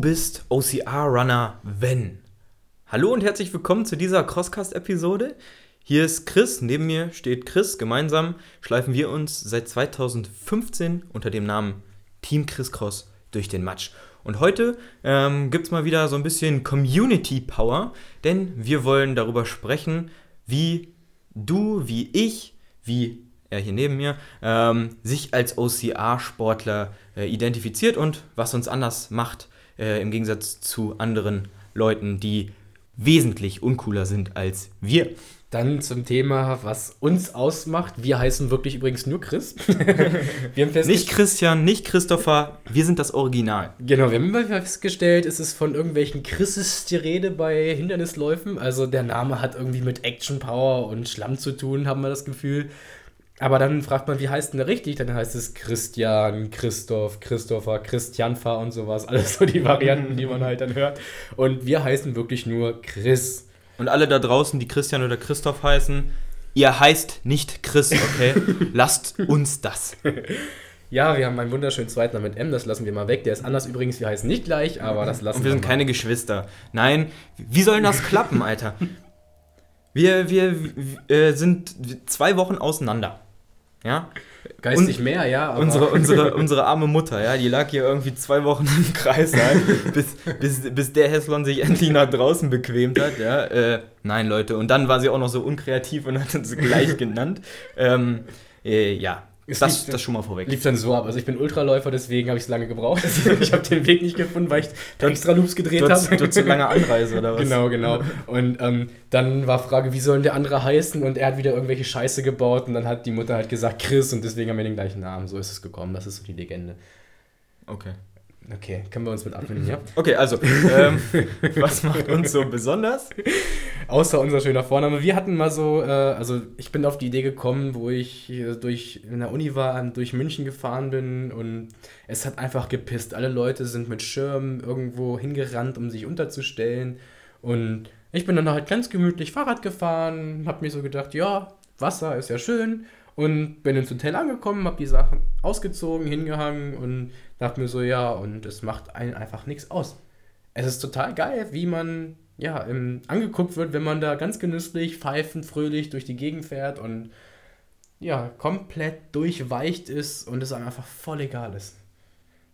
Bist OCR-Runner, wenn. Hallo und herzlich willkommen zu dieser Crosscast-Episode. Hier ist Chris, neben mir steht Chris. Gemeinsam schleifen wir uns seit 2015 unter dem Namen Team Chris Cross durch den Matsch. Und heute ähm, gibt es mal wieder so ein bisschen Community Power, denn wir wollen darüber sprechen, wie du, wie ich, wie er hier neben mir, ähm, sich als OCR-Sportler äh, identifiziert und was uns anders macht äh, im Gegensatz zu anderen Leuten, die wesentlich uncooler sind als wir. Dann zum Thema, was uns ausmacht. Wir heißen wirklich übrigens nur Chris. nicht Christian, nicht Christopher, wir sind das Original. Genau, wir haben festgestellt, es ist von irgendwelchen Chrises die Rede bei Hindernisläufen. Also der Name hat irgendwie mit Action Power und Schlamm zu tun, haben wir das Gefühl. Aber dann fragt man, wie heißt denn der richtig? Dann heißt es Christian, Christoph, Christopher, Christianfa und sowas. Alles so die Varianten, die man halt dann hört. Und wir heißen wirklich nur Chris. Und alle da draußen, die Christian oder Christoph heißen, ihr heißt nicht Chris, okay? Lasst uns das. Ja, wir haben einen wunderschönen zweiten Namen mit M, das lassen wir mal weg. Der ist anders übrigens, wir heißen nicht gleich, aber das lassen wir. Und wir sind mal. keine Geschwister. Nein, wie soll das klappen, Alter? Wir, wir, wir äh, sind zwei Wochen auseinander. Ja? Geistig Und mehr, ja. unsere, unsere, unsere arme Mutter, ja, die lag hier irgendwie zwei Wochen im Kreis, halt, bis, bis, bis der Hässlon sich endlich nach draußen bequemt hat. Ja? Äh, nein, Leute. Und dann war sie auch noch so unkreativ und hat uns gleich genannt. Ähm, äh, ja, es das, lief, das schon mal vorweg. Lief dann so ab. Also ich bin Ultraläufer, deswegen habe ich es lange gebraucht. ich habe den Weg nicht gefunden, weil ich extra Loops gedreht habe. Du zu lange Anreise oder was? Genau, genau. Und ähm, dann war Frage, wie soll der andere heißen? Und er hat wieder irgendwelche Scheiße gebaut und dann hat die Mutter halt gesagt Chris und deswegen haben wir den gleichen Namen. So ist es gekommen. Das ist so die Legende. Okay. Okay, können wir uns mit abfinden, ja? Okay, also, ähm, was macht uns so besonders? Außer unser schöner Vorname. Wir hatten mal so, äh, also ich bin auf die Idee gekommen, wo ich durch in der Uni war, durch München gefahren bin und es hat einfach gepisst. Alle Leute sind mit Schirmen irgendwo hingerannt, um sich unterzustellen. Und ich bin dann halt ganz gemütlich Fahrrad gefahren, hab mir so gedacht, ja, Wasser ist ja schön. Und bin ins Hotel angekommen, hab die Sachen ausgezogen, hingehangen und dachte mir so, ja, und es macht einen einfach nichts aus. Es ist total geil, wie man ja im, angeguckt wird, wenn man da ganz genüsslich, pfeifend, fröhlich durch die Gegend fährt und ja, komplett durchweicht ist und es einem einfach voll egal ist.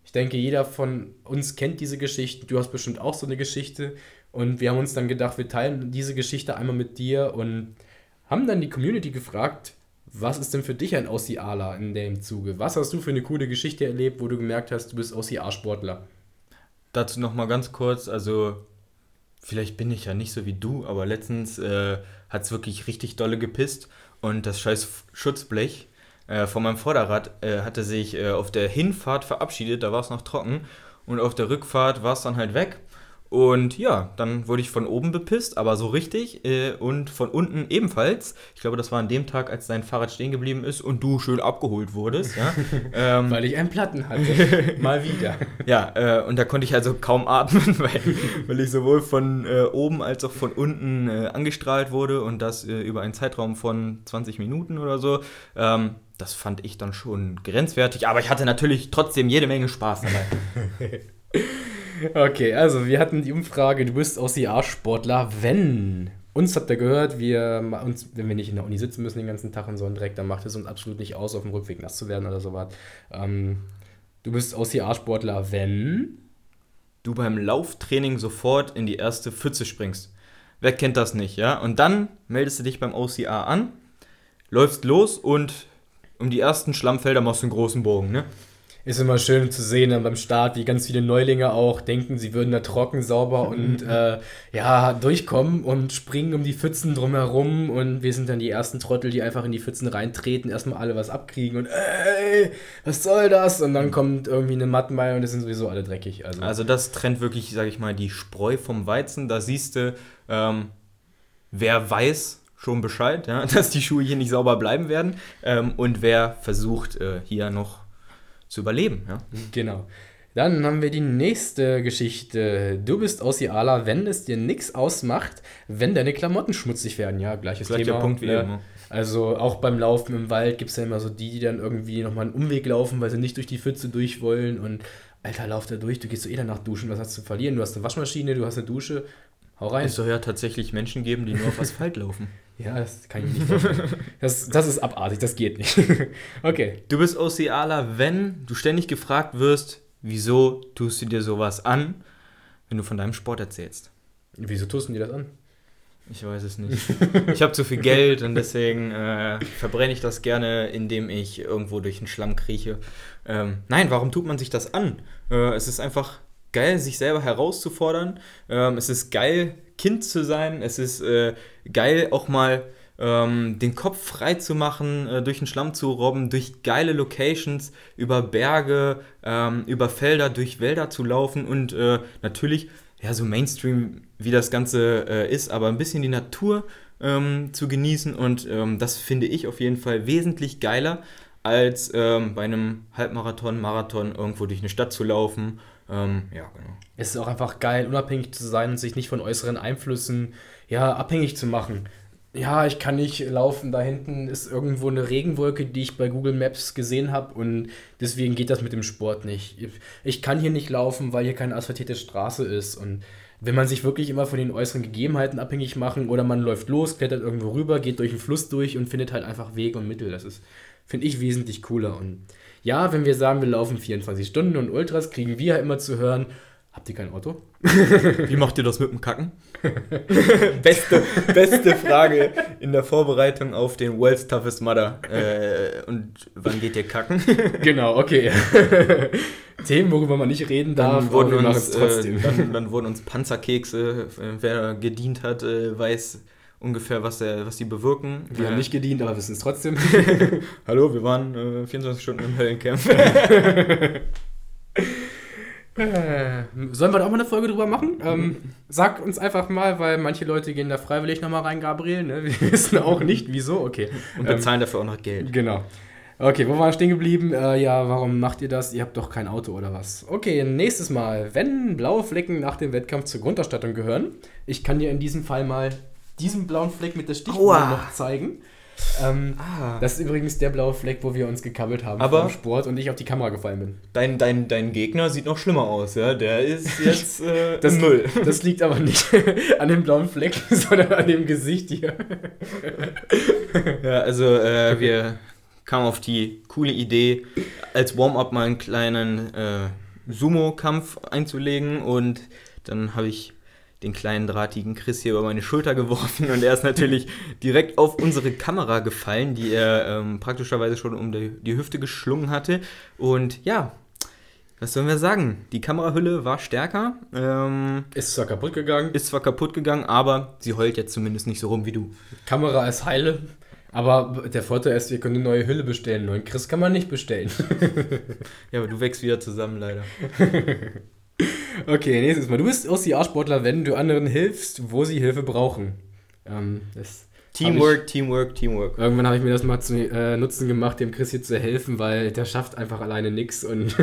Ich denke, jeder von uns kennt diese Geschichte. Du hast bestimmt auch so eine Geschichte. Und wir haben uns dann gedacht, wir teilen diese Geschichte einmal mit dir und haben dann die Community gefragt, was ist denn für dich ein OCAler in dem Zuge? Was hast du für eine coole Geschichte erlebt, wo du gemerkt hast, du bist OCA-Sportler? Dazu nochmal ganz kurz, also vielleicht bin ich ja nicht so wie du, aber letztens äh, hat es wirklich richtig dolle gepisst und das scheiß Schutzblech äh, von meinem Vorderrad äh, hatte sich äh, auf der Hinfahrt verabschiedet, da war es noch trocken und auf der Rückfahrt war es dann halt weg und ja, dann wurde ich von oben bepisst, aber so richtig. Äh, und von unten ebenfalls. Ich glaube, das war an dem Tag, als dein Fahrrad stehen geblieben ist und du schön abgeholt wurdest. Ja? ähm, weil ich einen Platten hatte. Mal wieder. Ja, äh, und da konnte ich also kaum atmen, weil, weil ich sowohl von äh, oben als auch von unten äh, angestrahlt wurde und das äh, über einen Zeitraum von 20 Minuten oder so. Ähm, das fand ich dann schon grenzwertig, aber ich hatte natürlich trotzdem jede Menge Spaß dabei. Okay, also wir hatten die Umfrage, du bist OCR-Sportler, wenn. Uns habt ihr gehört, wir, uns, wenn wir nicht in der Uni sitzen müssen den ganzen Tag und so einen Dreck, dann macht es uns absolut nicht aus, auf dem Rückweg nass zu werden oder sowas. Ähm, du bist OCR-Sportler, wenn du beim Lauftraining sofort in die erste Pfütze springst. Wer kennt das nicht, ja? Und dann meldest du dich beim OCR an, läufst los und um die ersten Schlammfelder machst du einen großen Bogen, ne? Ist immer schön zu sehen dann beim Start, wie ganz viele Neulinge auch denken, sie würden da trocken, sauber und äh, ja, durchkommen und springen um die Pfützen drumherum und wir sind dann die ersten Trottel, die einfach in die Pfützen reintreten, erstmal alle was abkriegen und ey, was soll das? Und dann kommt irgendwie eine Mattenball und es sind sowieso alle dreckig. Also, also das trennt wirklich, sag ich mal, die Spreu vom Weizen. Da siehst du, ähm, wer weiß, schon Bescheid, ja, dass die Schuhe hier nicht sauber bleiben werden. Ähm, und wer versucht, äh, hier noch zu überleben. Ja? Genau. Dann haben wir die nächste Geschichte. Du bist Aussiala, wenn es dir nichts ausmacht, wenn deine Klamotten schmutzig werden. Ja, gleiches Gleicher Thema. Punkt wie äh, immer. Also auch beim Laufen im Wald gibt es ja immer so die, die dann irgendwie nochmal einen Umweg laufen, weil sie nicht durch die Pfütze durch wollen. Und Alter, lauf da durch, du gehst so eh danach duschen, was hast du zu verlieren? Du hast eine Waschmaschine, du hast eine Dusche, hau rein. Es soll ja tatsächlich Menschen geben, die nur auf Asphalt laufen. Ja, das kann ich mir nicht vorstellen. Das, das ist abartig, das geht nicht. okay. Du bist Ocealer, wenn du ständig gefragt wirst, wieso tust du dir sowas an, wenn du von deinem Sport erzählst. Wieso tust du dir das an? Ich weiß es nicht. Ich habe zu viel Geld und deswegen äh, verbrenne ich das gerne, indem ich irgendwo durch den Schlamm krieche. Ähm, nein, warum tut man sich das an? Äh, es ist einfach geil, sich selber herauszufordern. Ähm, es ist geil, Kind zu sein. Es ist äh, geil, auch mal ähm, den Kopf frei zu machen, äh, durch den Schlamm zu robben, durch geile Locations, über Berge, ähm, über Felder, durch Wälder zu laufen und äh, natürlich, ja, so Mainstream, wie das Ganze äh, ist, aber ein bisschen die Natur ähm, zu genießen und ähm, das finde ich auf jeden Fall wesentlich geiler, als ähm, bei einem Halbmarathon, Marathon irgendwo durch eine Stadt zu laufen. Ähm, ja, genau. Es ist auch einfach geil, unabhängig zu sein und sich nicht von äußeren Einflüssen ja, abhängig zu machen ja, ich kann nicht laufen, da hinten ist irgendwo eine Regenwolke, die ich bei Google Maps gesehen habe und deswegen geht das mit dem Sport nicht. Ich kann hier nicht laufen, weil hier keine asphaltierte Straße ist und wenn man sich wirklich immer von den äußeren Gegebenheiten abhängig machen oder man läuft los, klettert irgendwo rüber, geht durch den Fluss durch und findet halt einfach Wege und Mittel. Das ist, finde ich, wesentlich cooler. Und ja, wenn wir sagen, wir laufen 24 Stunden und Ultras, kriegen wir ja immer zu hören, Habt ihr kein Auto? Wie macht ihr das mit dem Kacken? beste, beste Frage in der Vorbereitung auf den World's Toughest Mother. Äh, und wann geht ihr kacken? genau, okay. Themen, worüber man nicht reden darf, dann wurden, uns, äh, dann, dann, wurden uns Panzerkekse, äh, wer gedient hat, äh, weiß ungefähr, was, der, was die bewirken. Wir haben nicht gedient, aber wissen es trotzdem. Hallo, wir waren 24 Stunden im Höllencamp. Äh, sollen wir da auch mal eine Folge drüber machen? Ähm, sag uns einfach mal, weil manche Leute gehen da freiwillig nochmal rein, Gabriel. Ne? Wir wissen auch nicht, wieso. Okay. Und bezahlen ähm, dafür auch noch Geld. Genau. Okay, wo waren wir stehen geblieben? Äh, ja, warum macht ihr das? Ihr habt doch kein Auto oder was? Okay, nächstes Mal. Wenn blaue Flecken nach dem Wettkampf zur Grundausstattung gehören, ich kann dir in diesem Fall mal diesen blauen Fleck mit der Stichwahl noch zeigen. Ähm, ah. Das ist übrigens der blaue Fleck, wo wir uns gekabbelt haben Aber vom Sport und ich auf die Kamera gefallen bin. Dein, dein, dein Gegner sieht noch schlimmer aus, ja? Der ist jetzt äh, das, Müll. Das liegt aber nicht an dem blauen Fleck, sondern an dem Gesicht hier. ja, also äh, wir kamen auf die coole Idee, als Warm-up mal einen kleinen äh, Sumo-Kampf einzulegen und dann habe ich den kleinen drahtigen Chris hier über meine Schulter geworfen und er ist natürlich direkt auf unsere Kamera gefallen, die er ähm, praktischerweise schon um die, die Hüfte geschlungen hatte. Und ja, was sollen wir sagen? Die Kamerahülle war stärker. Ähm, ist zwar kaputt gegangen. Ist zwar kaputt gegangen, aber sie heult jetzt zumindest nicht so rum wie du. Kamera ist heile. Aber der Vorteil ist, wir können eine neue Hülle bestellen. Neuen Chris kann man nicht bestellen. ja, aber du wächst wieder zusammen, leider. Okay, nächstes Mal. Du bist OCR-Sportler, wenn du anderen hilfst, wo sie Hilfe brauchen. Ähm, Teamwork, ich, Teamwork, Teamwork. Irgendwann habe ich mir das mal zu äh, Nutzen gemacht, dem Chris hier zu helfen, weil der schafft einfach alleine nichts und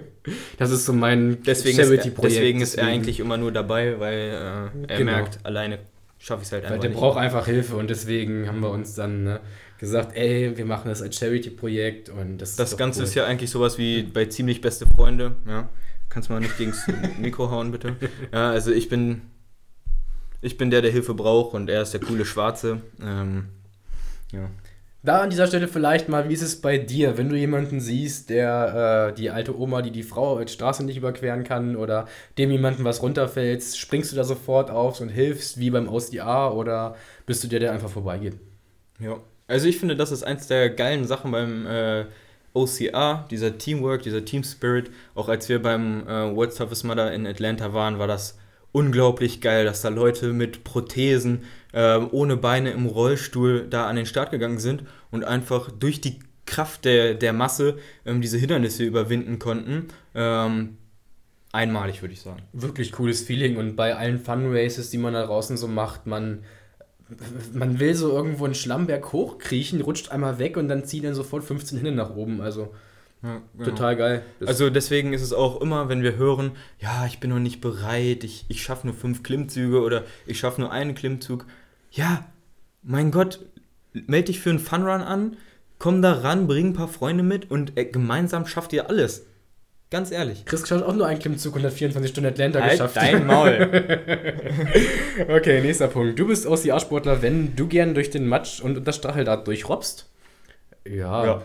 das ist so mein Charity-Projekt. Deswegen ist er eigentlich immer nur dabei, weil äh, er genau. merkt, alleine schaffe ich es halt einfach weil der nicht. braucht einfach Hilfe und deswegen haben wir uns dann ne, gesagt, ey, wir machen das als Charity-Projekt und das Das Ganze cool. ist ja eigentlich sowas wie bei ziemlich beste Freunde, ja. Kannst du mal nicht gegen das Mikro hauen, bitte? Ja, also ich bin, ich bin der, der Hilfe braucht und er ist der coole Schwarze. Ähm, ja. Da an dieser Stelle vielleicht mal, wie ist es bei dir, wenn du jemanden siehst, der äh, die alte Oma, die die Frau als Straße nicht überqueren kann oder dem jemanden was runterfällt, springst du da sofort auf und hilfst wie beim OCA oder bist du der, der einfach vorbeigeht? Ja, also ich finde, das ist eins der geilen Sachen beim äh, OCR, dieser Teamwork, dieser Team Spirit. Auch als wir beim äh, World's Toughest Mother in Atlanta waren, war das unglaublich geil, dass da Leute mit Prothesen, äh, ohne Beine im Rollstuhl da an den Start gegangen sind und einfach durch die Kraft der, der Masse ähm, diese Hindernisse überwinden konnten. Ähm, einmalig, würde ich sagen. Wirklich cooles Feeling und bei allen Funraces, die man da draußen so macht, man man will so irgendwo einen Schlammberg hochkriechen, rutscht einmal weg und dann zieht dann sofort 15 Hände nach oben. Also ja, genau. total geil. Das also deswegen ist es auch immer, wenn wir hören, ja, ich bin noch nicht bereit, ich, ich schaffe nur fünf Klimmzüge oder ich schaffe nur einen Klimmzug. Ja, mein Gott, melde dich für einen Funrun an, komm da ran, bring ein paar Freunde mit und äh, gemeinsam schafft ihr alles. Ganz ehrlich. Chris hat auch nur einen Klimmzug 124 Stunden Atlanta Halt geschafft. dein Maul. okay, nächster Punkt. Du bist OCR-Sportler, wenn du gern durch den Matsch und das Stacheldraht durchrobbst. Ja. Ja.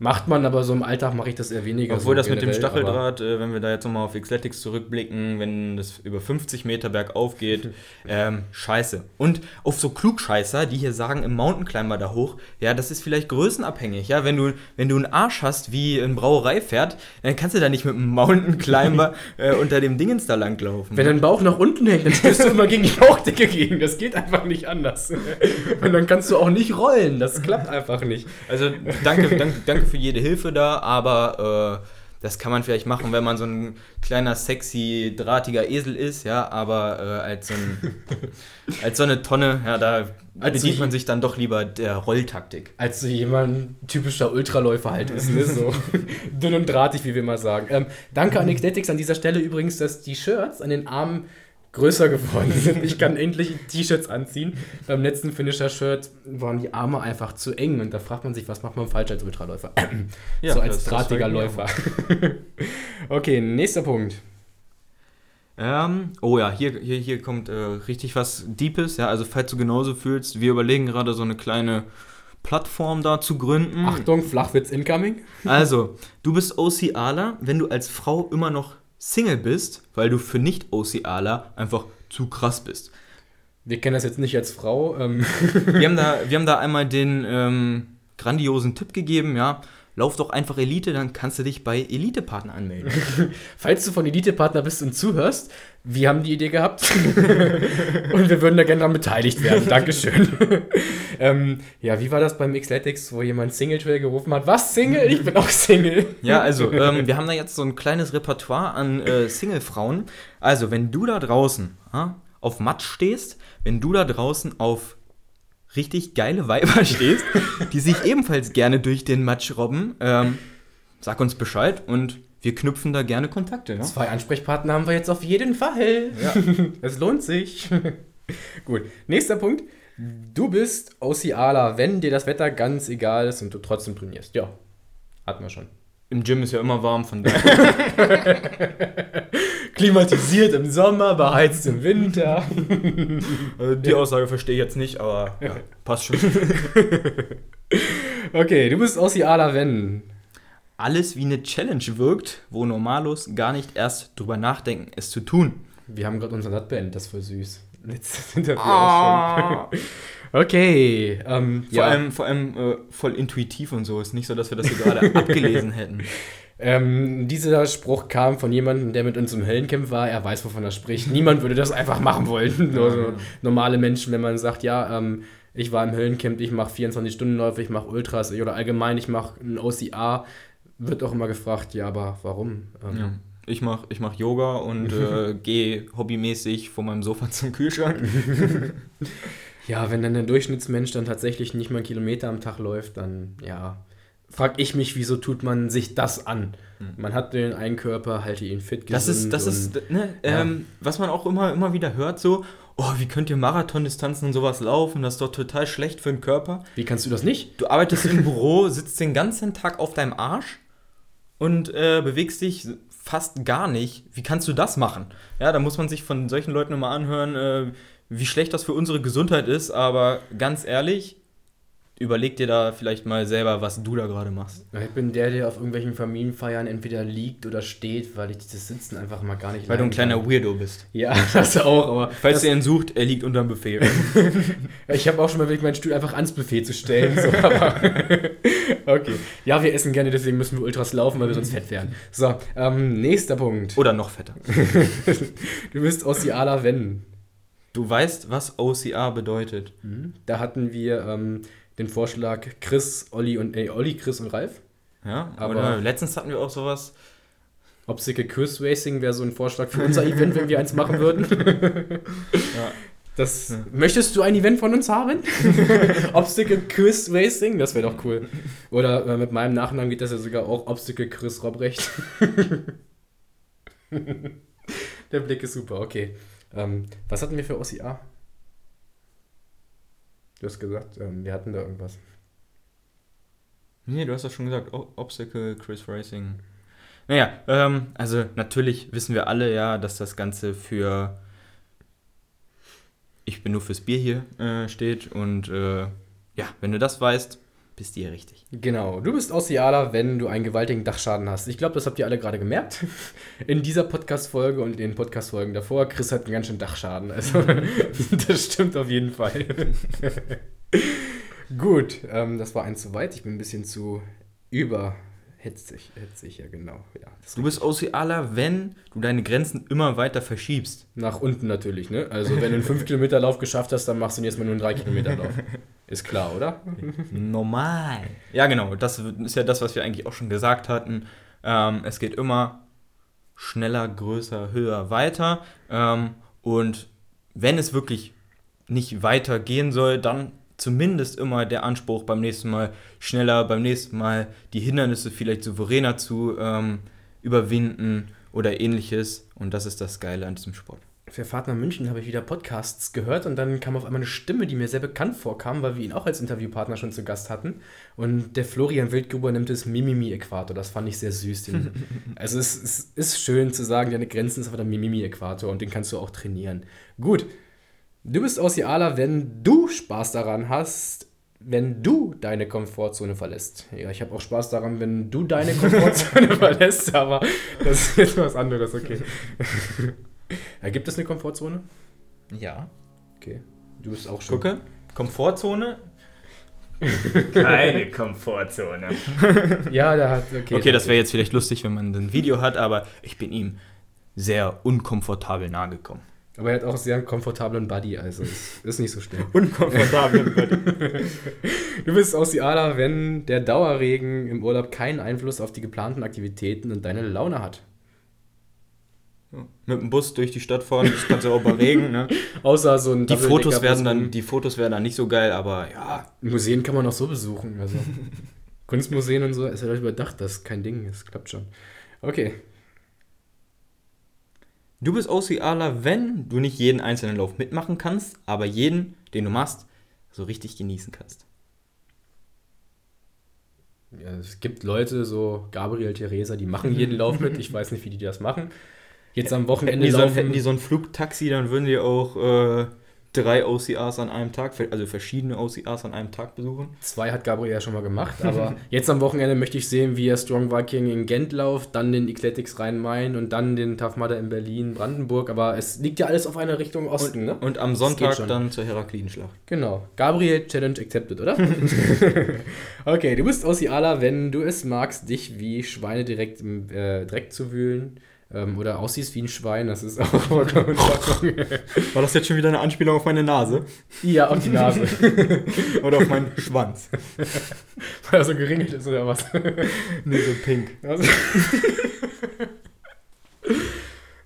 Macht man, aber so im Alltag mache ich das eher weniger. Obwohl so das mit dem generell, Stacheldraht, äh, wenn wir da jetzt nochmal auf Xletics zurückblicken, wenn das über 50 Meter bergauf geht, ähm, scheiße. Und auf so Klugscheißer, die hier sagen, im Mountain-Climber da hoch, ja, das ist vielleicht größenabhängig, ja. Wenn du, wenn du einen Arsch hast wie ein Brauereipferd, dann kannst du da nicht mit einem Mountain-Climber äh, unter dem Dingens da langlaufen. Wenn dein Bauch nach unten hängt, dann stößt du immer gegen die Bauchdecke gegen. Das geht einfach nicht anders. Und dann kannst du auch nicht rollen. Das klappt einfach nicht. Also danke, danke, danke für jede Hilfe da, aber äh, das kann man vielleicht machen, wenn man so ein kleiner, sexy, drahtiger Esel ist, ja, aber äh, als, so ein, als so eine Tonne, ja, da Als bedient man sich dann doch lieber der Rolltaktik. Als so jemand typischer Ultraläufer halt ist, ne? So dünn und drahtig, wie wir mal sagen. Ähm, danke an Xletics an dieser Stelle übrigens, dass die Shirts an den Armen größer geworden sind. Ich kann endlich T-Shirts anziehen. Beim letzten Finisher-Shirt waren die Arme einfach zu eng und da fragt man sich, was macht man falsch als Ultraläufer? Ja, so als drahtiger Läufer. okay, nächster Punkt. Ähm, oh ja, hier, hier, hier kommt äh, richtig was Deepes, ja, also falls du genauso fühlst, wir überlegen gerade so eine kleine Plattform da zu gründen. Achtung, Flachwitz incoming. Also, du bist OCAler, wenn du als Frau immer noch Single bist, weil du für Nicht-OCAler einfach zu krass bist. Wir kennen das jetzt nicht als Frau. Ähm, Wir haben da, wir haben da einmal den ähm, grandiosen Tipp gegeben, ja. Lauf doch einfach Elite, dann kannst du dich bei Elite-Partner anmelden. Falls du von Elite-Partner bist und zuhörst, wir haben die Idee gehabt und wir würden da gerne daran beteiligt werden. Dankeschön. ähm, ja, wie war das beim Xletics, wo jemand Single Trail gerufen hat? Was, Single? Ich bin auch Single. Ja, also, ähm, wir haben da jetzt so ein kleines Repertoire an äh, Single-Frauen. Also, wenn du da draußen ja, auf Matsch stehst, wenn du da draußen auf richtig geile Weiber stehst, die sich ebenfalls gerne durch den Matsch robben, ähm, sag uns Bescheid und wir knüpfen da gerne Kontakte. Ja? Zwei Ansprechpartner haben wir jetzt auf jeden Fall. Ja. Es lohnt sich. Gut, nächster Punkt. Du bist OCAler, wenn dir das Wetter ganz egal ist und du trotzdem trainierst. Ja, hatten wir schon. Im Gym ist ja immer warm, von daher. Klimatisiert im Sommer, beheizt im Winter. Also die Aussage verstehe ich jetzt nicht, aber ja, passt schon. Okay, du bist OCAler, wenn. Alles wie eine Challenge wirkt, wo Normalos gar nicht erst drüber nachdenken, es zu tun. Wir haben gerade unser Nut beendet, das ist voll süß. Letztes Interview Ah. auch schon. Okay, ähm, Vor ja. allem, vor allem äh, voll intuitiv und so. Ist nicht so, dass wir das hier gerade abgelesen hätten. Ähm, dieser Spruch kam von jemandem, der mit uns im Höllencamp war. Er weiß, wovon er spricht. Niemand würde das einfach machen wollen. Nur so normale Menschen, wenn man sagt, ja, ähm, ich war im Höllencamp, ich mache 24-Stunden-Läufe, ich mache Ultras oder allgemein, ich mache ein OCA, wird auch immer gefragt, ja, aber warum? Ähm, Ja. Ich mache ich mach Yoga und äh, gehe hobbymäßig von meinem Sofa zum Kühlschrank. Ja, wenn dann der Durchschnittsmensch dann tatsächlich nicht mal einen Kilometer am Tag läuft, dann ja, frag ich mich, wieso tut man sich das an? Man hat den einen Körper, halte ihn fit, Hm. Das ist, das und- ist ne, ähm, was man auch immer, immer wieder hört, so, oh, wie könnt ihr Marathondistanzen und sowas laufen? Das ist doch total schlecht für den Körper. Wie kannst du das nicht? Du arbeitest im Büro, sitzt den ganzen Tag auf deinem Arsch und äh, bewegst dich fast gar nicht. Wie kannst du das machen? Ja, da muss man sich von solchen Leuten immer anhören, äh, wie schlecht das für unsere Gesundheit ist, aber ganz ehrlich, überleg dir da vielleicht mal selber, was du da gerade machst. Ich bin der, der auf irgendwelchen Familienfeiern entweder liegt oder steht, weil ich das Sitzen einfach mal gar nicht Weil du ein kleiner kann. Weirdo bist. Ja, das auch, aber Falls ihr ihn sucht, er liegt unterm Buffet. ich habe auch schon mal überlegt, meinen Stuhl einfach ans Buffet zu stellen. So, okay. Ja, wir essen gerne, deswegen müssen wir Ultras laufen, weil wir sonst fett werden. So, ähm, nächster Punkt. Oder noch fetter. Du bist Ossiala wenn. Du weißt, was OCR bedeutet. Da hatten wir ähm, den Vorschlag Chris, Olli und äh, Olli, Chris und Ralf. Ja, Aber- letztens hatten wir auch sowas. Obstacle Quiz Racing wäre so ein Vorschlag für unser Event, wenn wir eins machen würden. Ja. Das, Möchtest du ein Event von uns haben? Obstacle Quiz Racing? Das wäre doch cool. Oder äh, mit meinem Nachnamen geht das ja sogar auch Obstacle Chris Robrecht. Der Blick ist super, okay. Ähm, was hatten wir für OCA? Du hast gesagt, ähm, wir hatten da irgendwas. Nee, du hast das schon gesagt. Obstacle, Chris Racing. Naja, ähm, also natürlich wissen wir alle ja, dass das Ganze für ich bin nur fürs Bier hier äh, steht. Und äh, ja, wenn du das weißt, bist hier richtig. Genau, du bist Aussialer, wenn du einen gewaltigen Dachschaden hast. Ich glaube, das habt ihr alle gerade gemerkt. In dieser Podcast-Folge und in den Podcast-Folgen davor. Chris hat einen ganz schönen Dachschaden. Also, das stimmt auf jeden Fall. Gut, ähm, das war eins zu weit. Ich bin ein bisschen zu über Hetzig, hetzig, ja genau. Ja, du bist Ocealer, wenn du deine Grenzen immer weiter verschiebst. Nach unten natürlich, ne? Also wenn du einen 5 Kilometer Lauf geschafft hast, dann machst du jetzt mal nur einen 3 Kilometer Lauf. Ist klar, oder? Normal. Ja, genau. Das ist ja das, was wir eigentlich auch schon gesagt hatten. Ähm, es geht immer schneller, größer, höher, weiter. Ähm, und wenn es wirklich nicht weiter gehen soll, dann zumindest immer der Anspruch, beim nächsten Mal schneller, beim nächsten Mal die Hindernisse vielleicht souveräner zu ähm, überwinden oder ähnliches. Und das ist das Geile an diesem Sport. Für Fahrt nach München habe ich wieder Podcasts gehört und dann kam auf einmal eine Stimme, die mir sehr bekannt vorkam, weil wir ihn auch als Interviewpartner schon zu Gast hatten. Und der Florian Wildgruber nimmt es Mimimi-Äquator. Das fand ich sehr süß. also es, es, ist schön zu sagen, deine Grenzen ist aber der Mimimi-Äquator und den kannst du auch trainieren. Gut, Du bist Aussialer, wenn du Spaß daran hast, wenn du deine Komfortzone verlässt. Ja, ich habe auch Spaß daran, wenn du deine Komfortzone verlässt, aber das ist jetzt was anderes, okay. ja, gibt es eine Komfortzone? Ja. Okay. Du bist auch schon. Gucke, Komfortzone. Keine Komfortzone. ja, der hat. Okay, okay das wäre jetzt vielleicht lustig, wenn man ein Video hat, aber ich bin ihm sehr unkomfortabel nahe gekommen. Aber er hat auch sehr einen komfortablen Buddy, also ist, ist nicht so schlimm. Unkomfortablen Buddy. du bist Aussialer, wenn der Dauerregen im Urlaub keinen Einfluss auf die geplanten Aktivitäten und deine Laune hat. Mit dem Bus durch die Stadt fahren, das kann ja auch bei Regen, ne? Außer so ein die Fotos werden dann Die Fotos werden dann nicht so geil, aber ja. Museen kann man auch so besuchen. Also. Kunstmuseen und so, ist ja überdacht, das ist kein Ding, das klappt schon. Okay, Du bist OCRler, wenn du nicht jeden einzelnen Lauf mitmachen kannst, aber jeden, den du machst, so richtig genießen kannst. Ja, es gibt Leute, so Gabriel, Theresa, die machen jeden Lauf mit. Ich weiß nicht, wie die das machen. Jetzt am Wochenende hätten die, so, hätten die so ein Flugtaxi, dann würden die auch äh, drei OCRs an einem Tag, also verschiedene OCRs an einem Tag besuchen. Zwei hat Gabriel ja schon mal gemacht, aber jetzt am Wochenende möchte ich sehen, wie er Strong Viking in Gent läuft, dann den Ecletics Rhein-Main und dann den Tough Mudder in Berlin, Brandenburg, aber es liegt ja alles auf einer Richtung Osten, und, ne? Und am Sonntag dann zur Heraklinenschlacht. Genau. Gabriel, Challenge accepted, oder? okay, du bist Ossiala, wenn du es magst, dich wie Schweine direkt im äh, Dreck zu wühlen ähm, oder aussiehst wie ein Schwein, das ist auch vollkommen. War das jetzt schon wieder eine Anspielung auf meine Nase? Ja, auf die Nase. oder auf meinen Schwanz. Weil er so geringelt ist oder was? nee, so pink. Also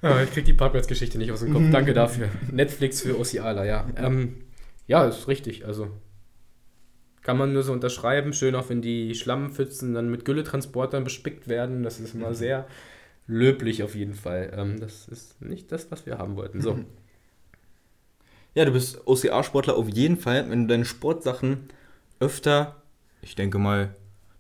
ja, ich krieg die Parkplatzgeschichte nicht aus dem Kopf. Danke dafür. Netflix für Ossiala, ja. Ähm, ja, ist richtig. Also kann man nur so unterschreiben. Schön auch, wenn die Schlammpfützen dann mit Gülletransportern bespickt werden. Das ist immer sehr löblich auf jeden Fall. Ähm, das ist nicht das, was wir haben wollten. So. Ja, du bist OCA-Sportler auf jeden Fall, wenn du deine Sportsachen öfter, ich denke mal,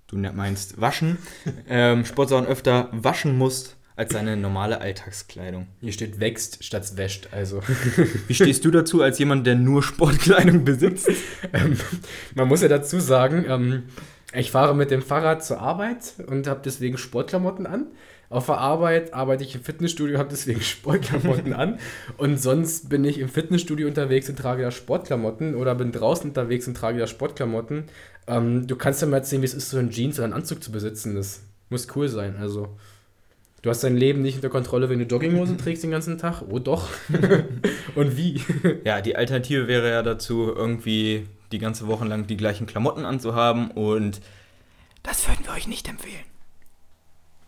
du meinst waschen, ähm, Sportsachen öfter waschen musst als deine normale Alltagskleidung. Hier steht wächst statt wäscht, also. Wie stehst du dazu als jemand, der nur Sportkleidung besitzt? ähm, man muss ja dazu sagen, ähm, ich fahre mit dem Fahrrad zur Arbeit und habe deswegen Sportklamotten an. Auf der Arbeit arbeite ich im Fitnessstudio, habe deswegen Sportklamotten an. Und sonst bin ich im Fitnessstudio unterwegs und trage da Sportklamotten oder bin draußen unterwegs und trage da Sportklamotten. Ähm, du kannst ja mal erzählen, wie es ist, so einen Jeans oder einen Anzug zu besitzen. Das muss cool sein. Also, du hast dein Leben nicht unter Kontrolle, wenn du Jogginghosen trägst den ganzen Tag. Oh doch. und wie? Ja, die Alternative wäre ja dazu, irgendwie die ganze Woche lang die gleichen Klamotten anzuhaben. Und das würden wir euch nicht empfehlen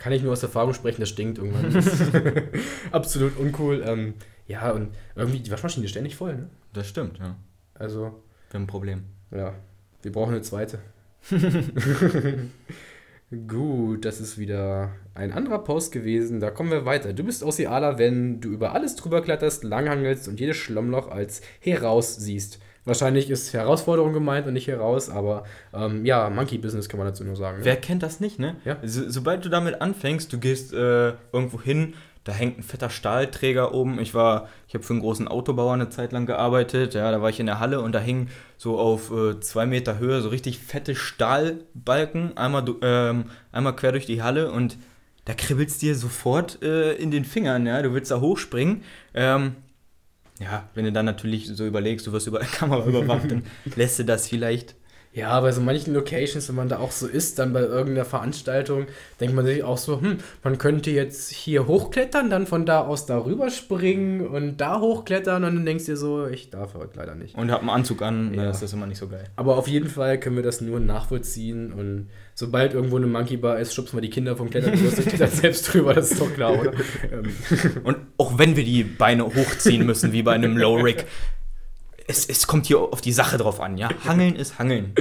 kann ich nur aus Erfahrung sprechen, das stinkt irgendwann. absolut uncool. Ähm, ja, und irgendwie die Waschmaschine ist ständig voll, ne? Das stimmt, ja. Also. Wir haben ein Problem. Ja. Wir brauchen eine zweite. Gut, das ist wieder ein anderer Post gewesen. Da kommen wir weiter. Du bist Ossiala, wenn du über alles drüber kletterst, langhangelst und jedes Schlammloch als heraus siehst. Wahrscheinlich ist Herausforderung gemeint und nicht heraus, aber ähm, ja, Monkey Business kann man dazu nur sagen. Ne? Wer kennt das nicht, ne? Ja. So, sobald du damit anfängst, du gehst äh, irgendwo hin, da hängt ein fetter Stahlträger oben. Ich war, ich habe für einen großen Autobauer eine Zeit lang gearbeitet, ja, da war ich in der Halle und da hingen so auf äh, zwei Meter Höhe so richtig fette Stahlbalken, einmal, ähm, einmal quer durch die Halle und da kribbelst dir sofort äh, in den Fingern, ja, du willst da hochspringen. Ähm, ja, wenn du dann natürlich so überlegst, du wirst über Kamera überwacht, dann lässt du das vielleicht. Ja, bei so manchen Locations, wenn man da auch so ist, dann bei irgendeiner Veranstaltung, denkt man sich auch so, hm, man könnte jetzt hier hochklettern, dann von da aus da rüberspringen und da hochklettern und dann denkst du dir so, ich darf heute leider nicht. Und hab einen Anzug an, Ja. dann ist das immer nicht so geil. Aber auf jeden Fall können wir das nur nachvollziehen und sobald irgendwo eine Monkey Bar ist, schubsen wir die Kinder vom Klettergerüst und klettern selbst drüber, das ist doch klar, oder? ähm, Und auch wenn wir die Beine hochziehen müssen, wie bei einem Low Rig, es, es kommt hier auf die Sache drauf an, ja. Hangeln ist Hangeln.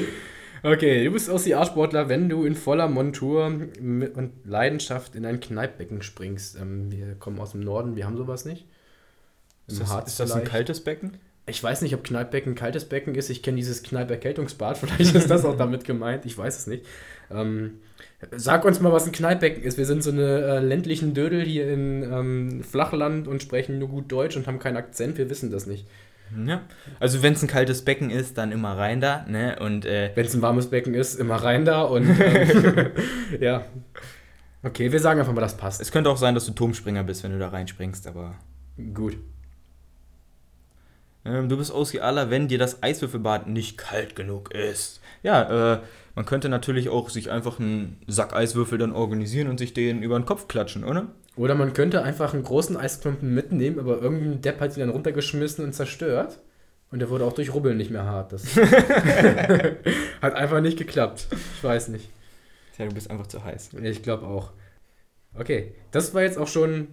okay, du bist OCR-Sportler, wenn du in voller Montur und Leidenschaft in ein Kneippbecken springst. Ähm, wir kommen aus dem Norden, wir haben sowas nicht. Ist das, ist das ein kaltes Becken? Ich weiß nicht, ob Kneippbecken ein kaltes Becken ist. Ich kenne dieses Kneipp-Erkältungsbad. Vielleicht ist das auch damit gemeint. Ich weiß es nicht. Ähm, sag uns mal, was ein Kneippbecken ist. Wir sind so eine äh, ländlichen Dödel hier in ähm, Flachland und sprechen nur gut Deutsch und haben keinen Akzent. Wir wissen das nicht. Ja. Also wenn es ein kaltes Becken ist, dann immer rein da, ne? Und äh, Wenn es ein warmes Becken ist, immer rein da und ähm, ja. Okay, wir sagen einfach mal, das passt. es könnte auch sein, dass du Turmspringer bist, wenn du da reinspringst, aber. Gut. Ähm, du bist OCAler, wenn dir das Eiswürfelbad nicht kalt genug ist. Ja, äh, man könnte natürlich auch sich einfach einen Sack Eiswürfel dann organisieren und sich den über den Kopf klatschen, oder? Oder man könnte einfach einen großen Eisklumpen mitnehmen, aber irgendein Depp hat ihn dann runtergeschmissen und zerstört. Und der wurde auch durch Rubbeln nicht mehr hart. Das hat einfach nicht geklappt. Ich weiß nicht. Ja, du bist einfach zu heiß. Ich glaube auch. Okay, das war jetzt auch schon.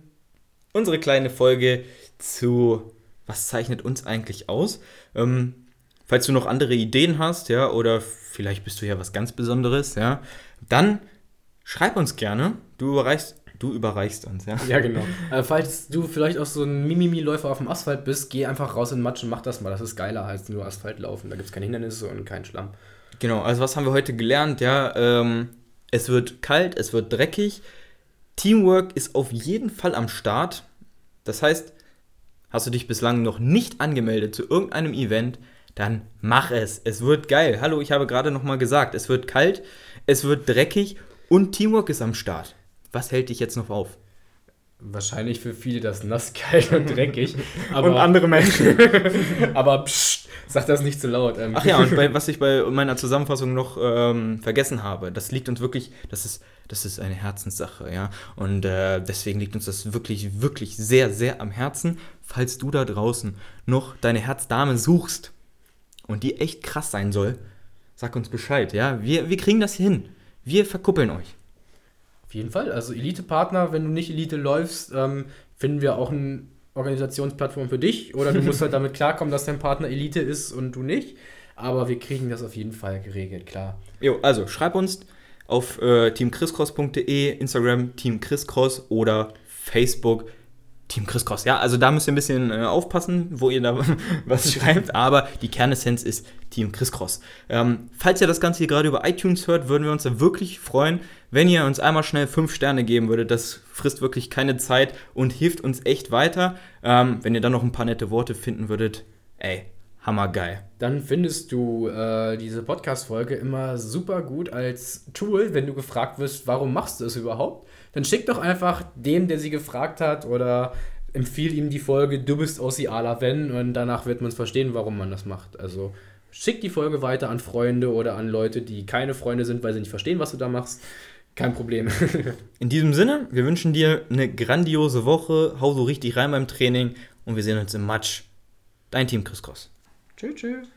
unsere kleine Folge zu was zeichnet uns eigentlich aus. Ähm, falls du noch andere Ideen hast, ja, oder vielleicht bist du ja was ganz Besonderes, ja, dann schreib uns gerne. Du überreichst, du überreichst uns, ja. Ja, genau. Äh, falls du vielleicht auch so ein Mimimi-Läufer auf dem Asphalt bist, geh einfach raus in den Matsch und mach das mal. Das ist geiler als nur Asphalt laufen. Da gibt es keine Hindernisse und keinen Schlamm. Genau, also was haben wir heute gelernt? Ja, ähm, es wird kalt, es wird dreckig. Teamwork ist auf jeden Fall am Start. Das heißt, hast du dich bislang noch nicht angemeldet zu irgendeinem Event, dann mach es. Es wird geil. Hallo, ich habe gerade noch mal gesagt, es wird kalt, es wird dreckig und Teamwork ist am Start. Was hält dich jetzt noch auf? Wahrscheinlich für viele das nass, kalt und dreckig. Aber, und andere Menschen. aber psst, sag das nicht zu laut. Ähm, Ach ja, und bei, was ich bei meiner Zusammenfassung noch ähm, vergessen habe, das liegt uns wirklich, das ist, das ist eine Herzenssache, ja. Und äh, deswegen liegt uns das wirklich, wirklich sehr, sehr am Herzen. Falls du da draußen noch deine Herzdame suchst und die echt krass sein soll, sag uns Bescheid, ja. Wir, wir kriegen das hin. Wir verkuppeln euch. Auf jeden Fall. Also Elite-Partner, wenn du nicht Elite läufst, ähm, finden wir auch eine Organisationsplattform für dich. Oder du musst halt damit klarkommen, dass dein Partner Elite ist und du nicht. Aber wir kriegen das auf jeden Fall geregelt, klar. Jo, also schreib uns auf äh, teamchriscross.de, Instagram Team Chriscross oder Facebook Team Chriscross. Ja, also da müsst ihr ein bisschen äh, aufpassen, wo ihr da was schreibt, aber die Kernessenz ist Team Chriscross. Ähm, falls ihr das Ganze hier gerade über iTunes hört, würden wir uns da wirklich freuen, wenn ihr uns einmal schnell 5 Sterne geben würdet. Das frisst wirklich keine Zeit und hilft uns echt weiter. Ähm, wenn ihr dann noch ein paar nette Worte finden würdet, ey, hammergeil. Dann findest du äh, diese Podcast-Folge immer super gut als Tool, wenn du gefragt wirst, warum machst du es überhaupt? Dann schick doch einfach dem, der sie gefragt hat, oder empfiehl ihm die Folge Du bist OCAler, wenn, und danach wird man es verstehen, warum man das macht. Also schick die Folge weiter an Freunde oder an Leute, die keine Freunde sind, weil sie nicht verstehen, was du da machst. Kein Problem. In diesem Sinne, wir wünschen dir eine grandiose Woche. Hau so richtig rein beim Training und wir sehen uns im Match. Dein Team Chris Cross. tschüss, tschüss.